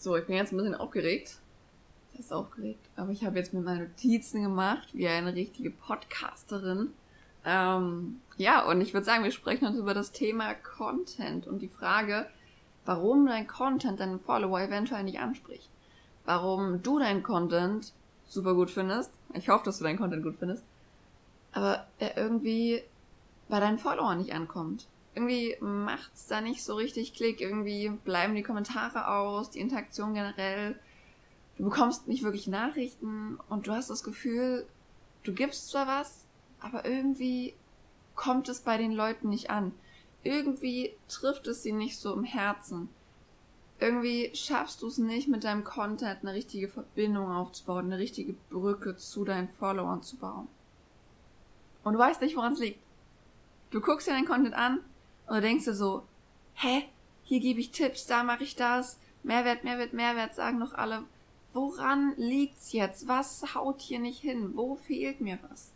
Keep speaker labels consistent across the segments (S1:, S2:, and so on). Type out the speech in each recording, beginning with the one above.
S1: So, ich bin jetzt ein bisschen aufgeregt. Das ist aufgeregt. Aber ich habe jetzt mit meinen Notizen gemacht, wie eine richtige Podcasterin. Ähm, ja, und ich würde sagen, wir sprechen heute über das Thema Content und die Frage, warum dein Content deinen Follower eventuell nicht anspricht. Warum du deinen Content super gut findest. Ich hoffe, dass du deinen Content gut findest. Aber er irgendwie bei deinen Followern nicht ankommt irgendwie macht's da nicht so richtig Klick. Irgendwie bleiben die Kommentare aus, die Interaktion generell. Du bekommst nicht wirklich Nachrichten und du hast das Gefühl, du gibst zwar was, aber irgendwie kommt es bei den Leuten nicht an. Irgendwie trifft es sie nicht so im Herzen. Irgendwie schaffst du es nicht, mit deinem Content eine richtige Verbindung aufzubauen, eine richtige Brücke zu deinen Followern zu bauen. Und du weißt nicht, woran es liegt. Du guckst dir deinen Content an und du denkst dir so, hä? Hier gebe ich Tipps, da mache ich das. Mehrwert, Mehrwert, Mehrwert, sagen doch alle. Woran liegt's jetzt? Was haut hier nicht hin? Wo fehlt mir was?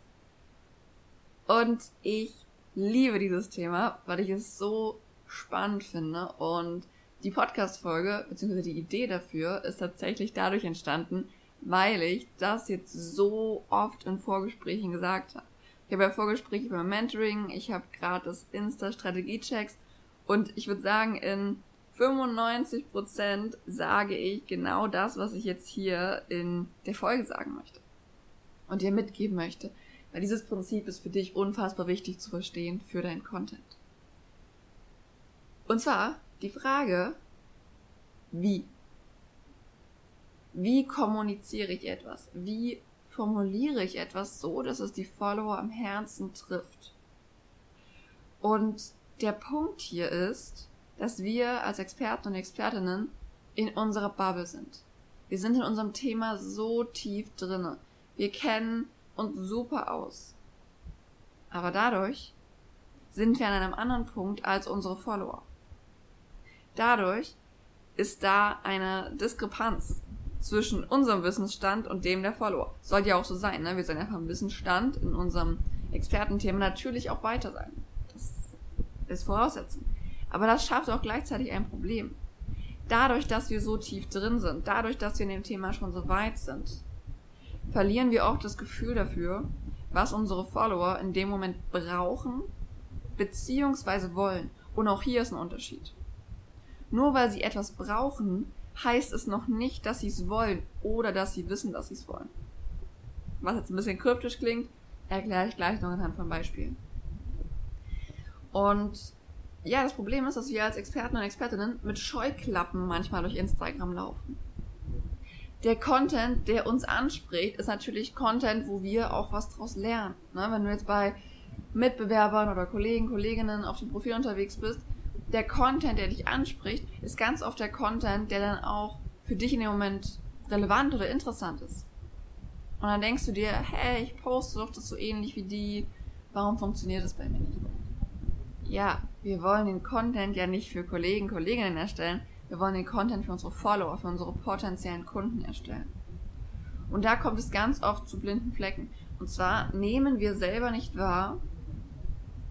S1: Und ich liebe dieses Thema, weil ich es so spannend finde und die Podcast-Folge, beziehungsweise die Idee dafür, ist tatsächlich dadurch entstanden, weil ich das jetzt so oft in Vorgesprächen gesagt habe. Ich habe ja Vorgespräche über Mentoring, ich habe gerade das Insta-Strategie-Checks und ich würde sagen, in 95% sage ich genau das, was ich jetzt hier in der Folge sagen möchte und dir mitgeben möchte. Weil dieses Prinzip ist für dich unfassbar wichtig zu verstehen für deinen Content. Und zwar die Frage, wie? Wie kommuniziere ich etwas? Wie formuliere ich etwas so, dass es die Follower am Herzen trifft. Und der Punkt hier ist, dass wir als Experten und Expertinnen in unserer Bubble sind. Wir sind in unserem Thema so tief drinne. Wir kennen uns super aus. Aber dadurch sind wir an einem anderen Punkt als unsere Follower. Dadurch ist da eine Diskrepanz zwischen unserem Wissensstand und dem der Follower. Sollte ja auch so sein, ne? Wir sollen einfach im Wissensstand in unserem Expertenthema natürlich auch weiter sein. Das ist Voraussetzung. Aber das schafft auch gleichzeitig ein Problem. Dadurch, dass wir so tief drin sind, dadurch, dass wir in dem Thema schon so weit sind, verlieren wir auch das Gefühl dafür, was unsere Follower in dem Moment brauchen, beziehungsweise wollen. Und auch hier ist ein Unterschied. Nur weil sie etwas brauchen, heißt es noch nicht, dass sie es wollen oder dass sie wissen, dass sie es wollen. Was jetzt ein bisschen kryptisch klingt, erkläre ich gleich noch anhand von Beispielen. Und ja, das Problem ist, dass wir als Experten und Expertinnen mit Scheuklappen manchmal durch Instagram laufen. Der Content, der uns anspricht, ist natürlich Content, wo wir auch was draus lernen. Ne? Wenn du jetzt bei Mitbewerbern oder Kollegen, Kolleginnen auf dem Profil unterwegs bist, der Content, der dich anspricht, ist ganz oft der Content, der dann auch für dich in dem Moment relevant oder interessant ist. Und dann denkst du dir, hey, ich poste doch das so ähnlich wie die, warum funktioniert das bei mir nicht? Ja, wir wollen den Content ja nicht für Kollegen, Kolleginnen erstellen, wir wollen den Content für unsere Follower, für unsere potenziellen Kunden erstellen. Und da kommt es ganz oft zu blinden Flecken. Und zwar nehmen wir selber nicht wahr,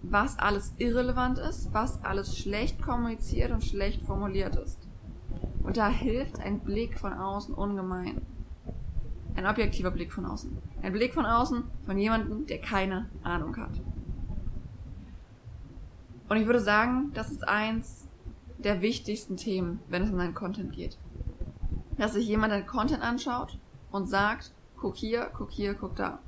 S1: was alles irrelevant ist, was alles schlecht kommuniziert und schlecht formuliert ist. Und da hilft ein Blick von außen ungemein. Ein objektiver Blick von außen. Ein Blick von außen von jemandem, der keine Ahnung hat. Und ich würde sagen, das ist eins der wichtigsten Themen, wenn es um deinen Content geht. Dass sich jemand deinen Content anschaut und sagt, guck hier, guck hier, guck da.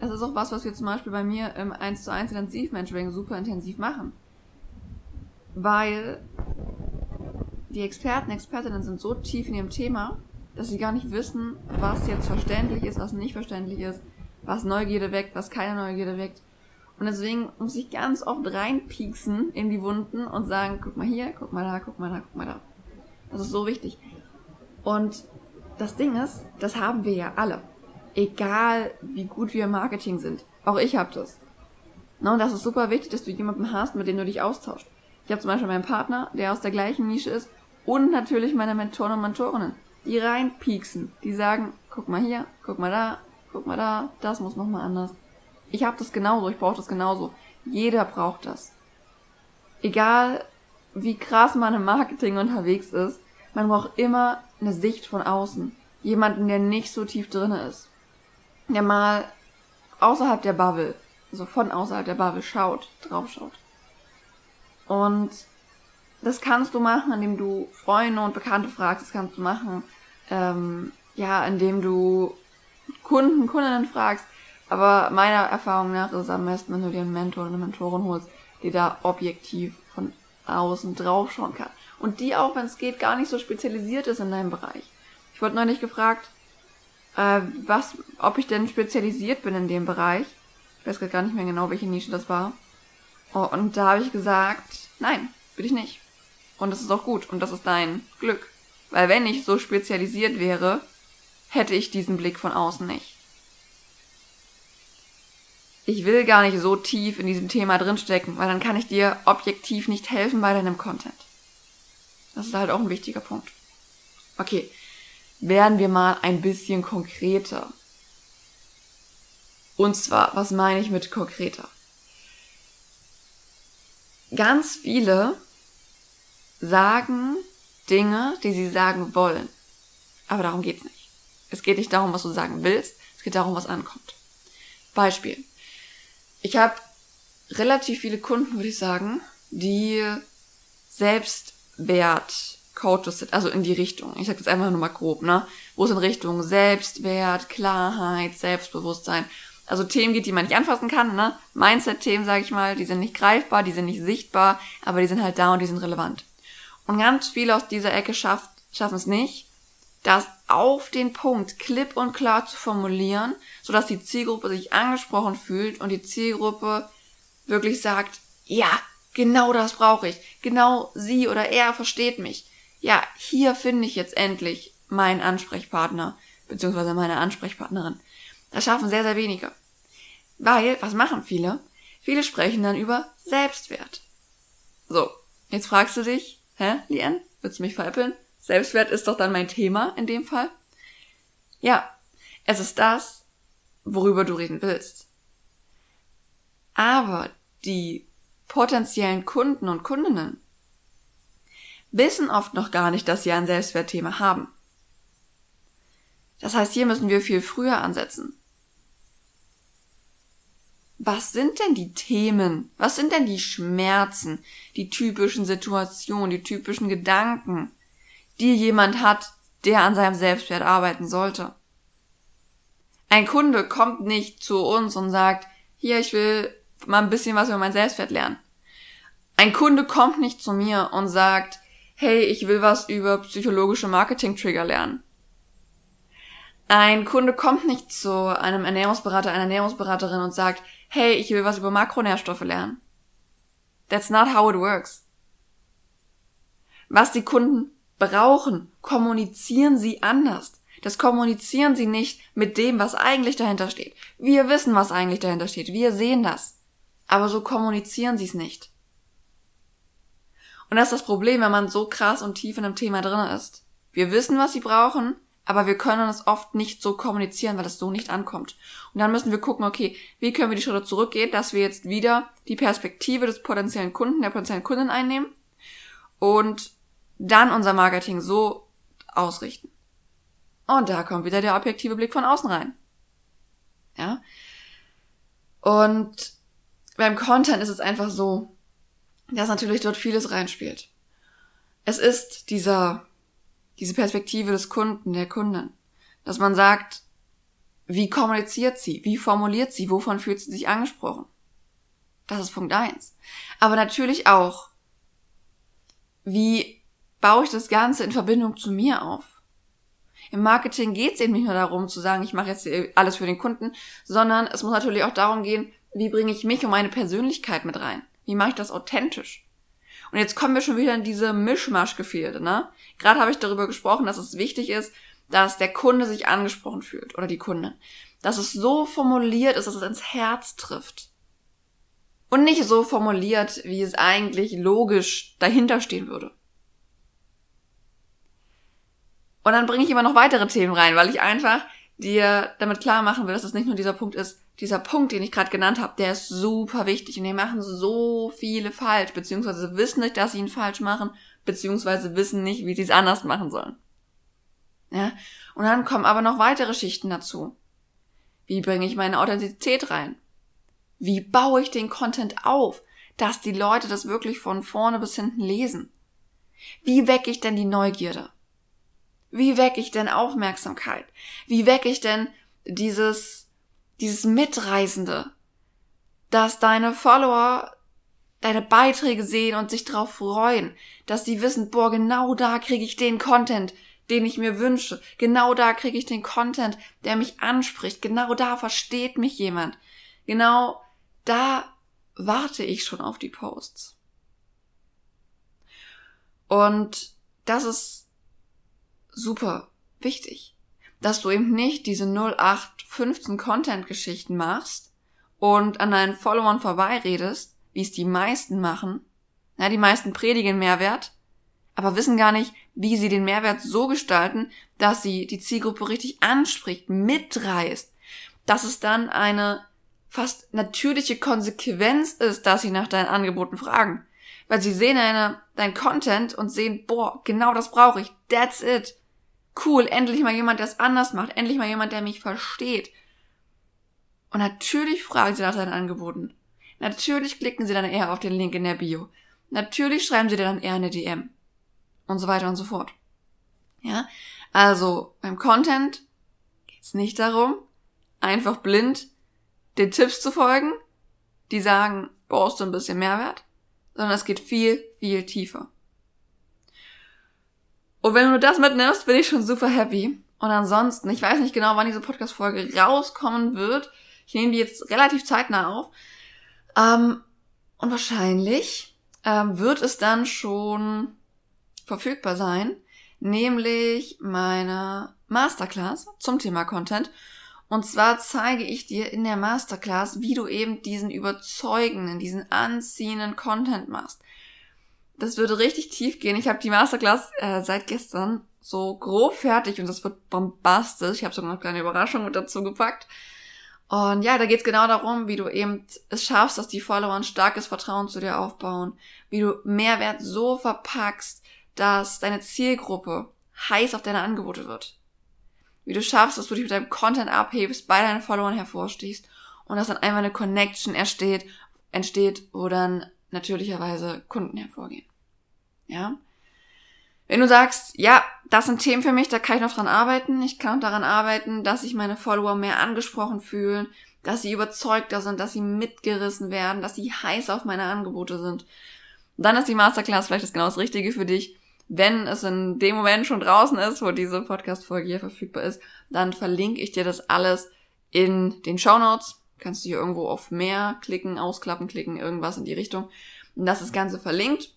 S1: Das ist auch was, was wir zum Beispiel bei mir im 1 zu 1 Intensivmentoring super intensiv machen. Weil die Experten, Expertinnen sind so tief in ihrem Thema, dass sie gar nicht wissen, was jetzt verständlich ist, was nicht verständlich ist, was Neugierde weckt, was keine Neugierde weckt. Und deswegen muss ich ganz oft reinpieksen in die Wunden und sagen, guck mal hier, guck mal da, guck mal da, guck mal da. Das ist so wichtig. Und das Ding ist, das haben wir ja alle egal wie gut wir im Marketing sind. Auch ich habe das. No, und das ist super wichtig, dass du jemanden hast, mit dem du dich austauschst. Ich habe zum Beispiel meinen Partner, der aus der gleichen Nische ist und natürlich meine Mentoren und Mentorinnen, die reinpieksen, die sagen, guck mal hier, guck mal da, guck mal da, das muss nochmal anders. Ich habe das genauso, ich brauche das genauso. Jeder braucht das. Egal, wie krass man im Marketing unterwegs ist. Man braucht immer eine Sicht von außen. Jemanden, der nicht so tief drinne ist. Der mal außerhalb der Bubble, also von außerhalb der Bubble schaut, draufschaut. Und das kannst du machen, indem du Freunde und Bekannte fragst. Das kannst du machen, ähm, ja, indem du Kunden, Kundinnen fragst. Aber meiner Erfahrung nach ist es am besten, wenn du dir einen Mentor oder eine Mentorin holst, die da objektiv von außen draufschauen kann. Und die auch, wenn es geht, gar nicht so spezialisiert ist in deinem Bereich. Ich wurde neulich gefragt, äh, was, ob ich denn spezialisiert bin in dem Bereich. Ich weiß gar nicht mehr genau, welche Nische das war. Oh, und da habe ich gesagt, nein, bin ich nicht. Und das ist auch gut und das ist dein Glück. Weil wenn ich so spezialisiert wäre, hätte ich diesen Blick von außen nicht. Ich will gar nicht so tief in diesem Thema drinstecken, weil dann kann ich dir objektiv nicht helfen bei deinem Content. Das ist halt auch ein wichtiger Punkt. Okay, werden wir mal ein bisschen konkreter. Und zwar, was meine ich mit konkreter? Ganz viele sagen Dinge, die sie sagen wollen. Aber darum geht's nicht. Es geht nicht darum, was du sagen willst, es geht darum, was ankommt. Beispiel. Ich habe relativ viele Kunden, würde ich sagen, die Selbstwert Coaches also in die Richtung. Ich sage das einfach nur mal grob, ne? Wo es in Richtung Selbstwert, Klarheit, Selbstbewusstsein, also Themen geht, die man nicht anfassen kann, ne? Mindset-Themen, sage ich mal, die sind nicht greifbar, die sind nicht sichtbar, aber die sind halt da und die sind relevant. Und ganz viele aus dieser Ecke schafft, schaffen es nicht, das auf den Punkt klipp und klar zu formulieren, sodass die Zielgruppe sich angesprochen fühlt und die Zielgruppe wirklich sagt, ja, genau das brauche ich. Genau sie oder er versteht mich. Ja, hier finde ich jetzt endlich meinen Ansprechpartner, beziehungsweise meine Ansprechpartnerin. Das schaffen sehr, sehr wenige. Weil, was machen viele? Viele sprechen dann über Selbstwert. So, jetzt fragst du dich, hä, Lien, willst du mich veräppeln? Selbstwert ist doch dann mein Thema in dem Fall. Ja, es ist das, worüber du reden willst. Aber die potenziellen Kunden und Kundinnen wissen oft noch gar nicht, dass sie ein Selbstwertthema haben. Das heißt, hier müssen wir viel früher ansetzen. Was sind denn die Themen? Was sind denn die Schmerzen, die typischen Situationen, die typischen Gedanken, die jemand hat, der an seinem Selbstwert arbeiten sollte? Ein Kunde kommt nicht zu uns und sagt, hier, ich will mal ein bisschen was über mein Selbstwert lernen. Ein Kunde kommt nicht zu mir und sagt, hey, ich will was über psychologische Marketing-Trigger lernen. Ein Kunde kommt nicht zu einem Ernährungsberater, einer Ernährungsberaterin und sagt, hey, ich will was über Makronährstoffe lernen. That's not how it works. Was die Kunden brauchen, kommunizieren sie anders. Das kommunizieren sie nicht mit dem, was eigentlich dahinter steht. Wir wissen, was eigentlich dahinter steht. Wir sehen das. Aber so kommunizieren sie es nicht. Und das ist das Problem, wenn man so krass und tief in einem Thema drin ist. Wir wissen, was sie brauchen, aber wir können es oft nicht so kommunizieren, weil es so nicht ankommt. Und dann müssen wir gucken, okay, wie können wir die Schritte zurückgehen, dass wir jetzt wieder die Perspektive des potenziellen Kunden, der potenziellen Kundin einnehmen und dann unser Marketing so ausrichten. Und da kommt wieder der objektive Blick von außen rein. Ja. Und beim Content ist es einfach so, dass natürlich dort vieles reinspielt. Es ist dieser, diese Perspektive des Kunden, der Kundin, dass man sagt, wie kommuniziert sie, wie formuliert sie, wovon fühlt sie sich angesprochen. Das ist Punkt eins. Aber natürlich auch, wie baue ich das Ganze in Verbindung zu mir auf? Im Marketing geht es eben nicht nur darum zu sagen, ich mache jetzt alles für den Kunden, sondern es muss natürlich auch darum gehen, wie bringe ich mich und meine Persönlichkeit mit rein? Wie mache ich das authentisch? Und jetzt kommen wir schon wieder in diese Mischmasch-Gefilde, ne? Gerade habe ich darüber gesprochen, dass es wichtig ist, dass der Kunde sich angesprochen fühlt oder die Kundin. Dass es so formuliert ist, dass es ins Herz trifft. Und nicht so formuliert, wie es eigentlich logisch dahinter stehen würde. Und dann bringe ich immer noch weitere Themen rein, weil ich einfach dir damit klar machen will, dass es nicht nur dieser Punkt ist, dieser Punkt, den ich gerade genannt habe, der ist super wichtig und die machen so viele falsch, beziehungsweise wissen nicht, dass sie ihn falsch machen, beziehungsweise wissen nicht, wie sie es anders machen sollen. Ja? Und dann kommen aber noch weitere Schichten dazu. Wie bringe ich meine Authentizität rein? Wie baue ich den Content auf, dass die Leute das wirklich von vorne bis hinten lesen? Wie wecke ich denn die Neugierde? Wie wecke ich denn Aufmerksamkeit? Wie wecke ich denn dieses dieses Mitreißende, dass deine Follower deine Beiträge sehen und sich darauf freuen, dass sie wissen, boah, genau da kriege ich den Content, den ich mir wünsche, genau da kriege ich den Content, der mich anspricht, genau da versteht mich jemand, genau da warte ich schon auf die Posts. Und das ist super wichtig dass du eben nicht diese 0815 Content-Geschichten machst und an deinen Followern vorbeiredest, wie es die meisten machen. Ja, die meisten predigen Mehrwert, aber wissen gar nicht, wie sie den Mehrwert so gestalten, dass sie die Zielgruppe richtig anspricht, mitreißt, dass es dann eine fast natürliche Konsequenz ist, dass sie nach deinen Angeboten fragen. Weil sie sehen deine, dein Content und sehen, boah, genau das brauche ich, that's it cool, endlich mal jemand, der es anders macht, endlich mal jemand, der mich versteht. Und natürlich fragen sie nach seinen Angeboten. Natürlich klicken sie dann eher auf den Link in der Bio. Natürlich schreiben sie dir dann eher eine DM. Und so weiter und so fort. Ja? Also, beim Content geht's nicht darum, einfach blind den Tipps zu folgen, die sagen, brauchst du ein bisschen Mehrwert, sondern es geht viel, viel tiefer. Und wenn du das mitnimmst, bin ich schon super happy. Und ansonsten, ich weiß nicht genau, wann diese Podcast-Folge rauskommen wird. Ich nehme die jetzt relativ zeitnah auf. Ähm, und wahrscheinlich ähm, wird es dann schon verfügbar sein, nämlich meine Masterclass zum Thema Content. Und zwar zeige ich dir in der Masterclass, wie du eben diesen überzeugenden, diesen anziehenden Content machst. Das würde richtig tief gehen. Ich habe die Masterclass äh, seit gestern so grob fertig und das wird bombastisch. Ich habe sogar noch eine kleine Überraschung mit dazu gepackt. Und ja, da geht's genau darum, wie du eben es schaffst, dass die Follower ein starkes Vertrauen zu dir aufbauen, wie du Mehrwert so verpackst, dass deine Zielgruppe heiß auf deine Angebote wird. Wie du schaffst, dass du dich mit deinem Content abhebst, bei deinen Followern hervorstichst und dass dann einmal eine Connection entsteht, entsteht, wo dann natürlicherweise Kunden hervorgehen. Ja. Wenn du sagst, ja, das sind Themen für mich, da kann ich noch dran arbeiten. Ich kann daran arbeiten, dass sich meine Follower mehr angesprochen fühlen, dass sie überzeugter sind, dass sie mitgerissen werden, dass sie heiß auf meine Angebote sind. dann ist die Masterclass vielleicht das genau das Richtige für dich. Wenn es in dem Moment schon draußen ist, wo diese Podcast-Folge hier verfügbar ist, dann verlinke ich dir das alles in den Show Notes. Kannst du hier irgendwo auf mehr klicken, ausklappen, klicken, irgendwas in die Richtung. Und das ist Ganze verlinkt.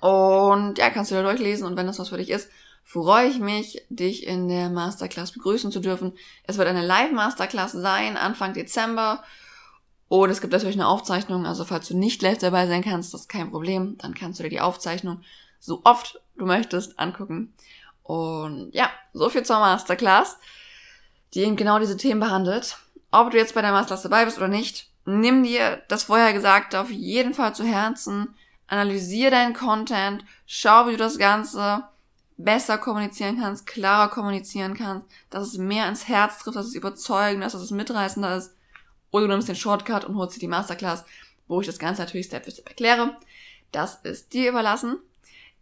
S1: Und ja, kannst du da durchlesen und wenn das was für dich ist, freue ich mich, dich in der Masterclass begrüßen zu dürfen. Es wird eine Live-Masterclass sein, Anfang Dezember. Und es gibt natürlich eine Aufzeichnung, also falls du nicht live dabei sein kannst, das ist kein Problem, dann kannst du dir die Aufzeichnung so oft du möchtest angucken. Und ja, so viel zur Masterclass, die eben genau diese Themen behandelt. Ob du jetzt bei der Masterclass dabei bist oder nicht, nimm dir das vorher Gesagte auf jeden Fall zu Herzen analysier deinen Content, schau, wie du das Ganze besser kommunizieren kannst, klarer kommunizieren kannst, dass es mehr ins Herz trifft, dass es überzeugender ist, dass es mitreißender ist. Oder du nimmst den Shortcut und holst dir die Masterclass, wo ich das Ganze natürlich Step für Step erkläre. Das ist dir überlassen.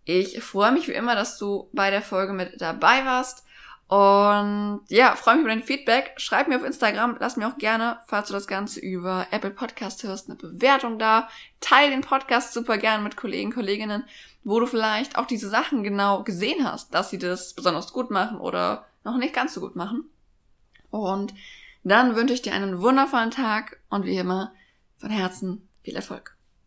S1: Ich freue mich wie immer, dass du bei der Folge mit dabei warst. Und ja, freue mich über dein Feedback. Schreib mir auf Instagram, lass mir auch gerne, falls du das Ganze über Apple Podcast hörst, eine Bewertung da. Teil den Podcast super gern mit Kollegen, Kolleginnen, wo du vielleicht auch diese Sachen genau gesehen hast, dass sie das besonders gut machen oder noch nicht ganz so gut machen. Und dann wünsche ich dir einen wundervollen Tag und wie immer von Herzen viel Erfolg.